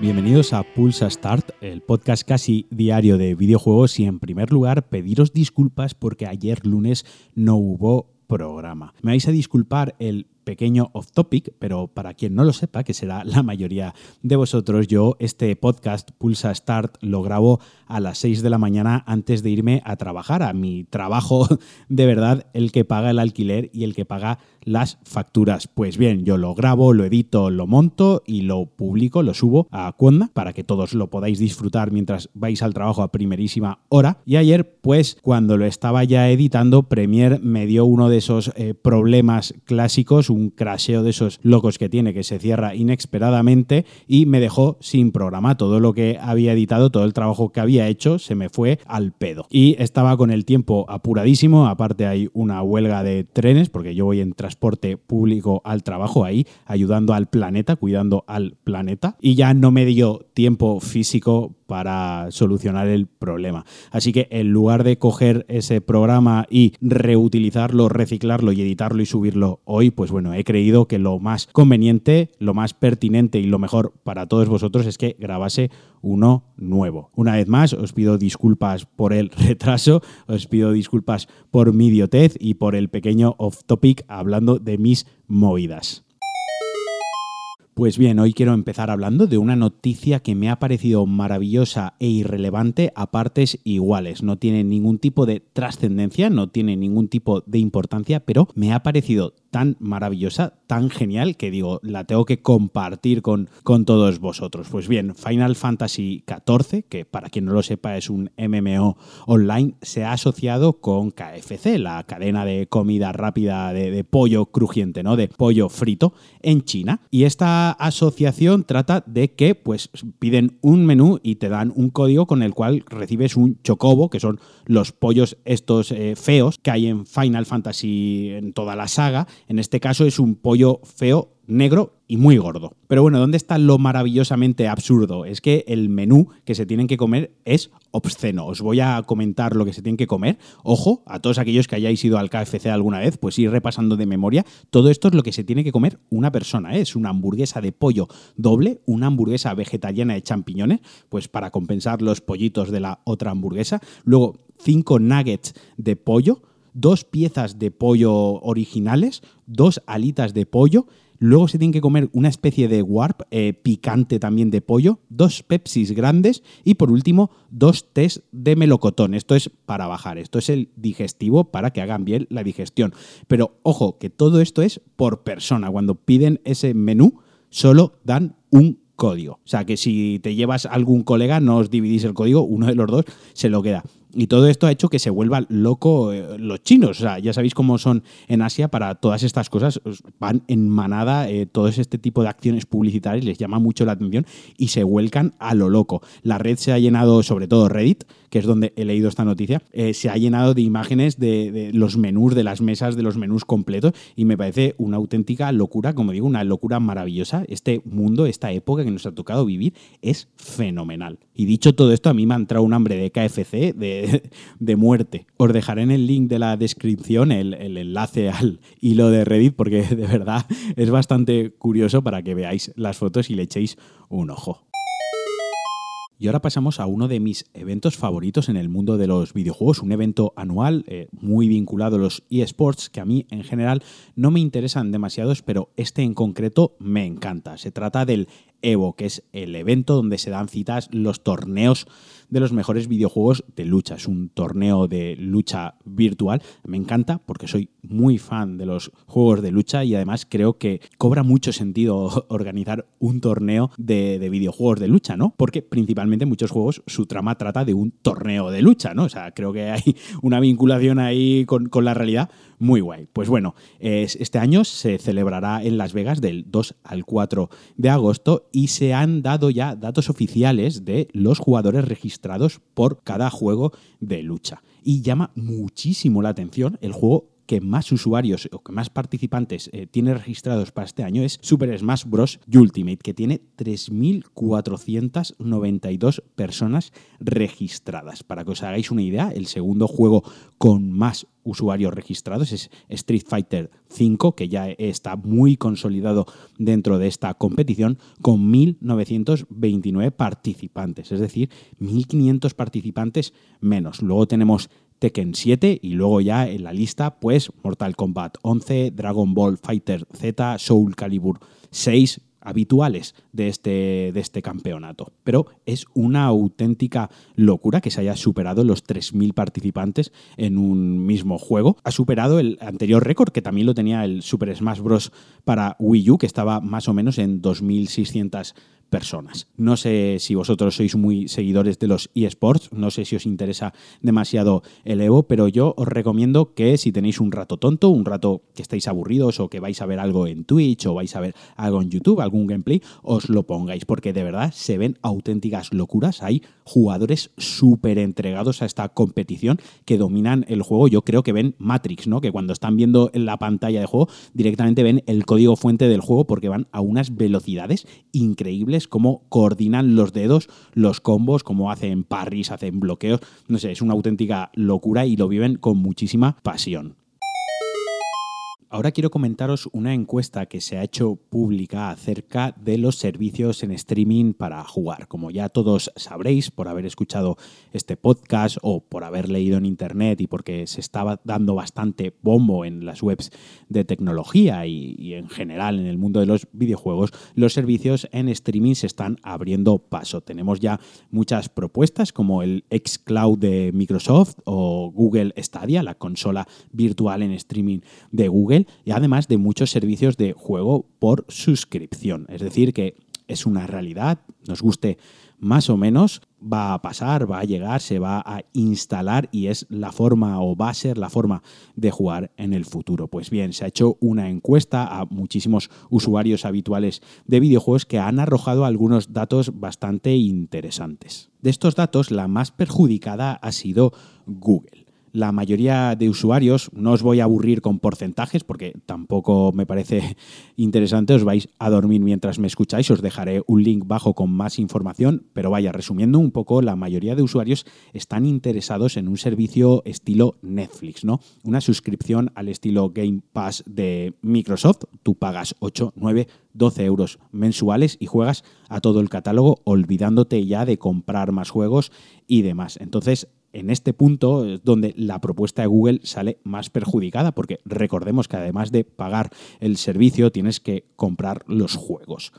Bienvenidos a Pulsa Start, el podcast casi diario de videojuegos y en primer lugar pediros disculpas porque ayer lunes no hubo programa. Me vais a disculpar el pequeño off topic, pero para quien no lo sepa, que será la mayoría de vosotros, yo este podcast Pulsa Start lo grabo a las 6 de la mañana antes de irme a trabajar, a mi trabajo de verdad, el que paga el alquiler y el que paga las facturas. Pues bien, yo lo grabo, lo edito, lo monto y lo publico, lo subo a Cuonda para que todos lo podáis disfrutar mientras vais al trabajo a primerísima hora. Y ayer, pues cuando lo estaba ya editando, Premiere me dio uno de esos eh, problemas clásicos, un crasheo de esos locos que tiene, que se cierra inesperadamente y me dejó sin programa. Todo lo que había editado, todo el trabajo que había hecho, se me fue al pedo. Y estaba con el tiempo apuradísimo, aparte hay una huelga de trenes, porque yo voy en transporte público al trabajo ahí, ayudando al planeta, cuidando al planeta, y ya no me dio tiempo físico para solucionar el problema. Así que en lugar de coger ese programa y reutilizarlo, reciclarlo y editarlo y subirlo hoy, pues bueno, he creído que lo más conveniente, lo más pertinente y lo mejor para todos vosotros es que grabase uno nuevo. Una vez más, os pido disculpas por el retraso, os pido disculpas por mi idiotez y por el pequeño off topic hablando de mis movidas. Pues bien, hoy quiero empezar hablando de una noticia que me ha parecido maravillosa e irrelevante a partes iguales. No tiene ningún tipo de trascendencia, no tiene ningún tipo de importancia, pero me ha parecido tan maravillosa, tan genial, que digo, la tengo que compartir con, con todos vosotros. Pues bien, Final Fantasy XIV, que para quien no lo sepa es un MMO online, se ha asociado con KFC, la cadena de comida rápida de, pollo crujiente, ¿no? De pollo frito en China. Y esta asociación trata de que pues piden un menú y te dan un código con el cual recibes un chocobo, que son los pollos estos eh, feos que hay en Final Fantasy en toda la saga. En este caso es un pollo feo negro y muy gordo. Pero bueno, ¿dónde está lo maravillosamente absurdo? Es que el menú que se tienen que comer es obsceno. Os voy a comentar lo que se tienen que comer. Ojo, a todos aquellos que hayáis ido al KFC alguna vez, pues ir repasando de memoria. Todo esto es lo que se tiene que comer una persona. ¿eh? Es una hamburguesa de pollo doble, una hamburguesa vegetariana de champiñones, pues para compensar los pollitos de la otra hamburguesa. Luego, cinco nuggets de pollo, dos piezas de pollo originales, dos alitas de pollo Luego se tienen que comer una especie de warp eh, picante también de pollo, dos pepsis grandes y por último dos test de melocotón. Esto es para bajar, esto es el digestivo para que hagan bien la digestión. Pero ojo, que todo esto es por persona. Cuando piden ese menú, solo dan un código. O sea que si te llevas algún colega, no os dividís el código, uno de los dos se lo queda. Y todo esto ha hecho que se vuelvan loco eh, los chinos. O sea, ya sabéis cómo son en Asia para todas estas cosas. Van en manada, eh, todo este tipo de acciones publicitarias les llama mucho la atención y se vuelcan a lo loco. La red se ha llenado, sobre todo Reddit, que es donde he leído esta noticia, eh, se ha llenado de imágenes de, los menús, de las mesas, de los menús completos. Y me parece una auténtica locura, como digo, una locura maravillosa. Este mundo, esta época que nos ha tocado vivir es fenomenal. Y dicho todo esto, a mí me ha entrado un hambre de KFC, de de, muerte. Os dejaré en el link de la descripción el, el enlace al hilo de Reddit porque de verdad es bastante curioso para que veáis las fotos y le echéis un ojo. Y ahora pasamos a uno de mis eventos favoritos en el mundo de los videojuegos, un evento anual eh, muy vinculado a los eSports que a mí en general no me interesan demasiados, pero este en concreto me encanta. Se trata del Evo, que es el evento donde se dan citas los torneos de los mejores videojuegos de lucha. Es un torneo de lucha virtual. Me encanta porque soy muy fan de los juegos de lucha y además creo que cobra mucho sentido organizar un torneo de, de videojuegos de lucha, ¿no? Porque principalmente muchos juegos su trama trata de un torneo de lucha, ¿no? O sea, creo que hay una vinculación ahí con, con la realidad muy guay. Pues bueno, este año se celebrará en Las Vegas del 2 al 4 de agosto y se han dado ya datos oficiales de los jugadores registrados por cada juego de lucha. Y llama muchísimo la atención el juego que más usuarios o que más participantes eh, tiene registrados para este año es Super Smash Bros. Ultimate, que tiene 3.492 personas registradas. Para que os hagáis una idea, el segundo juego con más usuarios registrados es Street Fighter V, que ya está muy consolidado dentro de esta competición, con 1.929 participantes, es decir, 1.500 participantes menos. Luego tenemos Tekken 7 y luego ya en la lista pues Mortal Kombat 11, Dragon Ball Fighter Z, Soul Calibur 6 habituales de este, de este campeonato. Pero es una auténtica locura que se haya superado los 3.000 participantes en un mismo juego. Ha superado el anterior récord, que también lo tenía el Super Smash Bros. para Wii U, que estaba más o menos en 2.600 personas. No sé si vosotros sois muy seguidores de los eSports, no sé si os interesa demasiado el Evo, pero yo os recomiendo que si tenéis un rato tonto, un rato que estáis aburridos o que vais a ver algo en Twitch o vais a ver algo en YouTube, algún gameplay, os lo pongáis, porque de verdad se ven auténticas locuras. Hay jugadores súper entregados a esta competición que dominan el juego. Yo creo que ven Matrix, ¿no? Que cuando están viendo en la pantalla de juego, directamente ven el código fuente del juego porque van a unas velocidades increíbles cómo coordinan los dedos, los combos, cómo hacen parries, hacen bloqueos. No sé, es una auténtica locura y lo viven con muchísima pasión. Ahora quiero comentaros una encuesta que se ha hecho pública acerca de los servicios en streaming para jugar. Como ya todos sabréis por haber escuchado este podcast o por haber leído en internet y porque se estaba dando bastante bombo en las webs de tecnología y, en general en el mundo de los videojuegos, los servicios en streaming se están abriendo paso. Tenemos ya muchas propuestas como el xCloud de Microsoft o Google Stadia, la consola virtual en streaming de Google y además de muchos servicios de juego por suscripción. Es decir, que es una realidad, nos guste más o menos, va a pasar, va a llegar, se va a instalar y es la forma o va a ser la forma de jugar en el futuro. Pues bien, se ha hecho una encuesta a muchísimos usuarios habituales de videojuegos que han arrojado algunos datos bastante interesantes. De estos datos, la más perjudicada ha sido Google la mayoría de usuarios, no os voy a aburrir con porcentajes porque tampoco me parece interesante, os vais a dormir mientras me escucháis, os dejaré un link bajo con más información, pero vaya, resumiendo un poco, la mayoría de usuarios están interesados en un servicio estilo Netflix, ¿no? Una suscripción al estilo Game Pass de Microsoft, tú pagas 8, 9, 12 euros mensuales y juegas a todo el catálogo olvidándote ya de comprar más juegos y demás. Entonces, en este punto es donde la propuesta de Google sale más perjudicada, porque recordemos que además de pagar el servicio, tienes que comprar los juegos.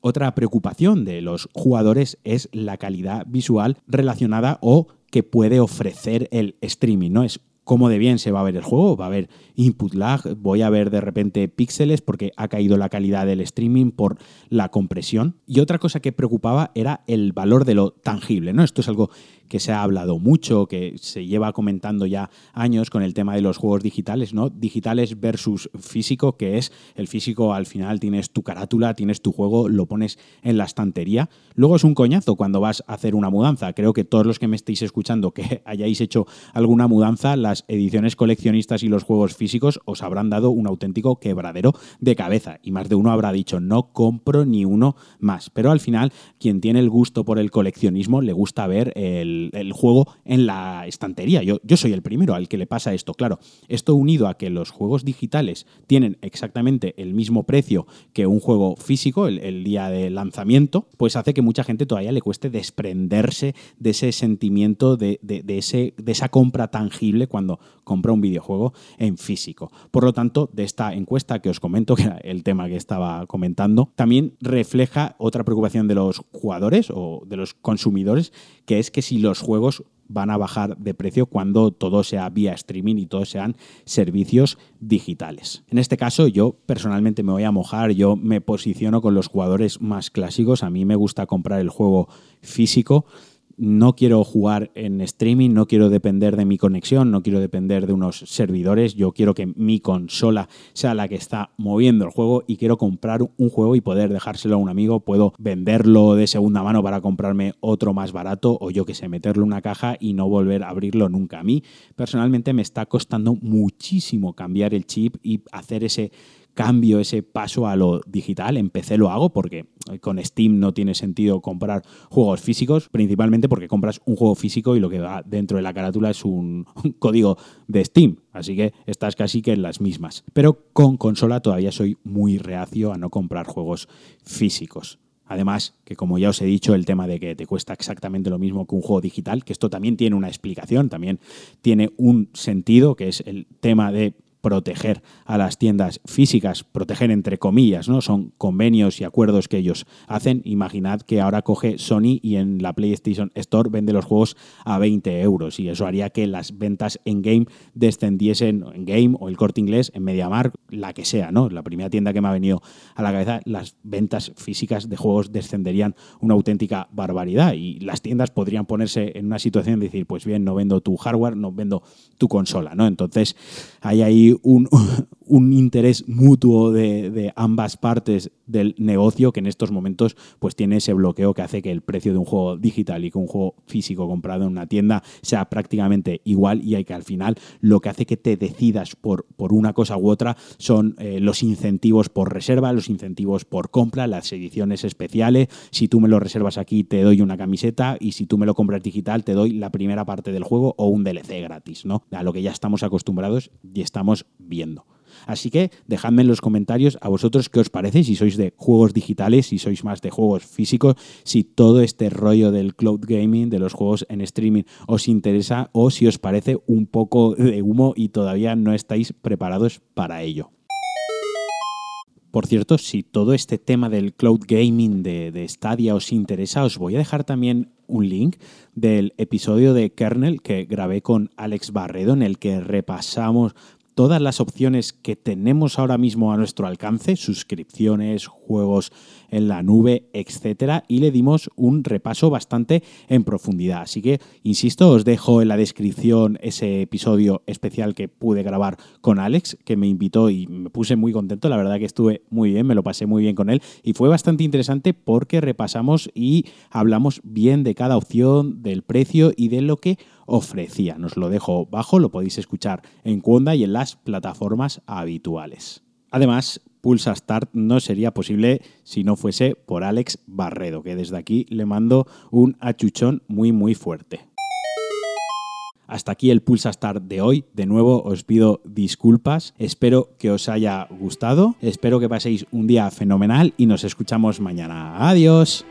Otra preocupación de los jugadores es la calidad visual relacionada o que puede ofrecer el streaming, ¿no? Es cómo de bien se va a ver el juego, va a haber input lag, voy a ver de repente píxeles porque ha caído la calidad del streaming por la compresión. Y otra cosa que preocupaba era el valor de lo tangible, ¿no? Esto es algo que se ha hablado mucho, que se lleva comentando ya años con el tema de los juegos digitales, ¿no? Digitales versus físico, que es el físico al final tienes tu carátula, tienes tu juego, lo pones en la estantería. Luego es un coñazo cuando vas a hacer una mudanza. Creo que todos los que me estéis escuchando que hayáis hecho alguna mudanza, ediciones coleccionistas y los juegos físicos os habrán dado un auténtico quebradero de cabeza y más de uno habrá dicho no compro ni uno más. Pero al final, quien tiene el gusto por el coleccionismo le gusta ver el juego en la estantería. Yo, yo soy el primero al que le pasa esto, claro. Esto unido a que los juegos digitales tienen exactamente el mismo precio que un juego físico el, día de lanzamiento, pues hace que mucha gente todavía le cueste desprenderse de ese sentimiento, de, ese, de esa compra tangible cuando compra un videojuego en físico. Por lo tanto, de esta encuesta que os comento, que era el tema que estaba comentando, también refleja otra preocupación de los jugadores o de los consumidores, que es que si los juegos van a bajar de precio cuando todo sea vía streaming y todos sean servicios digitales. En este caso yo personalmente me voy a mojar, yo me posiciono con los jugadores más clásicos, a mí me gusta comprar el juego físico no quiero jugar en streaming, no quiero depender de mi conexión, no quiero depender de unos servidores, yo quiero que mi consola sea la que está moviendo el juego y quiero comprar un juego y poder dejárselo a un amigo, puedo venderlo de segunda mano para comprarme otro más barato o yo que sé, meterlo en una caja y no volver a abrirlo nunca. A mí personalmente me está costando muchísimo cambiar el chip y hacer ese cambio, ese paso a lo digital. En PC lo hago porque con Steam no tiene sentido comprar juegos físicos, principalmente porque compras un juego físico y lo que va dentro de la carátula es un, código de Steam. Así que estás casi que en las mismas. Pero con consola todavía soy muy reacio a no comprar juegos físicos. Además, que como ya os he dicho, el tema de que te cuesta exactamente lo mismo que un juego digital, que esto también tiene una explicación, también tiene un sentido, que es el tema de proteger a las tiendas físicas, proteger entre comillas, ¿no? Son convenios y acuerdos que ellos hacen. Imaginad que ahora coge Sony y en la PlayStation Store vende los juegos a 20 euros y eso haría que las ventas en game descendiesen en game o el corte inglés, en MediaMark, la que sea, ¿no? La primera tienda que me ha venido a la cabeza, las ventas físicas de juegos descenderían una auténtica barbaridad y las tiendas podrían ponerse en una situación de decir, pues bien, no vendo tu hardware, no vendo tu consola, ¿no? Entonces, hay ahí un, un interés mutuo de, ambas partes del negocio que en estos momentos pues tiene ese bloqueo que hace que el precio de un juego digital y que un juego físico comprado en una tienda sea prácticamente igual y hay que al final lo que hace que te decidas por, por una cosa u otra son eh, los incentivos por reserva, los incentivos por compra, las ediciones especiales. Si tú me lo reservas aquí te doy una camiseta y si tú me lo compras digital te doy la primera parte del juego o un DLC gratis, ¿no? A lo que ya estamos acostumbrados y estamos viendo. Así que dejadme en los comentarios a vosotros qué os parece, si sois de juegos digitales, si sois más de juegos físicos, si todo este rollo del cloud gaming, de los juegos en streaming, os interesa o si os parece un poco de humo y todavía no estáis preparados para ello. Por cierto, si todo este tema del cloud gaming de, de, Stadia os interesa, os voy a dejar también un link del episodio de Kernel que grabé con Alex Barredo en el que repasamos todas las opciones que tenemos ahora mismo a nuestro alcance, suscripciones, juegos en la nube, etcétera, y le dimos un repaso bastante en profundidad. Así que, insisto, os dejo en la descripción ese episodio especial que pude grabar con Alex, que me invitó y me puse muy contento. La verdad que estuve muy bien, me lo pasé muy bien con él y fue bastante interesante porque repasamos y hablamos bien de cada opción, del precio y de lo que ofrecía. Nos lo dejo bajo, lo podéis escuchar en Cuonda y en las plataformas habituales. Además, Pulsa Start no sería posible si no fuese por Alex Barredo, que desde aquí le mando un achuchón muy muy fuerte. Hasta aquí el Pulsa Start de hoy. De nuevo os pido disculpas. Espero que os haya gustado. Espero que paséis un día fenomenal y nos escuchamos mañana. Adiós.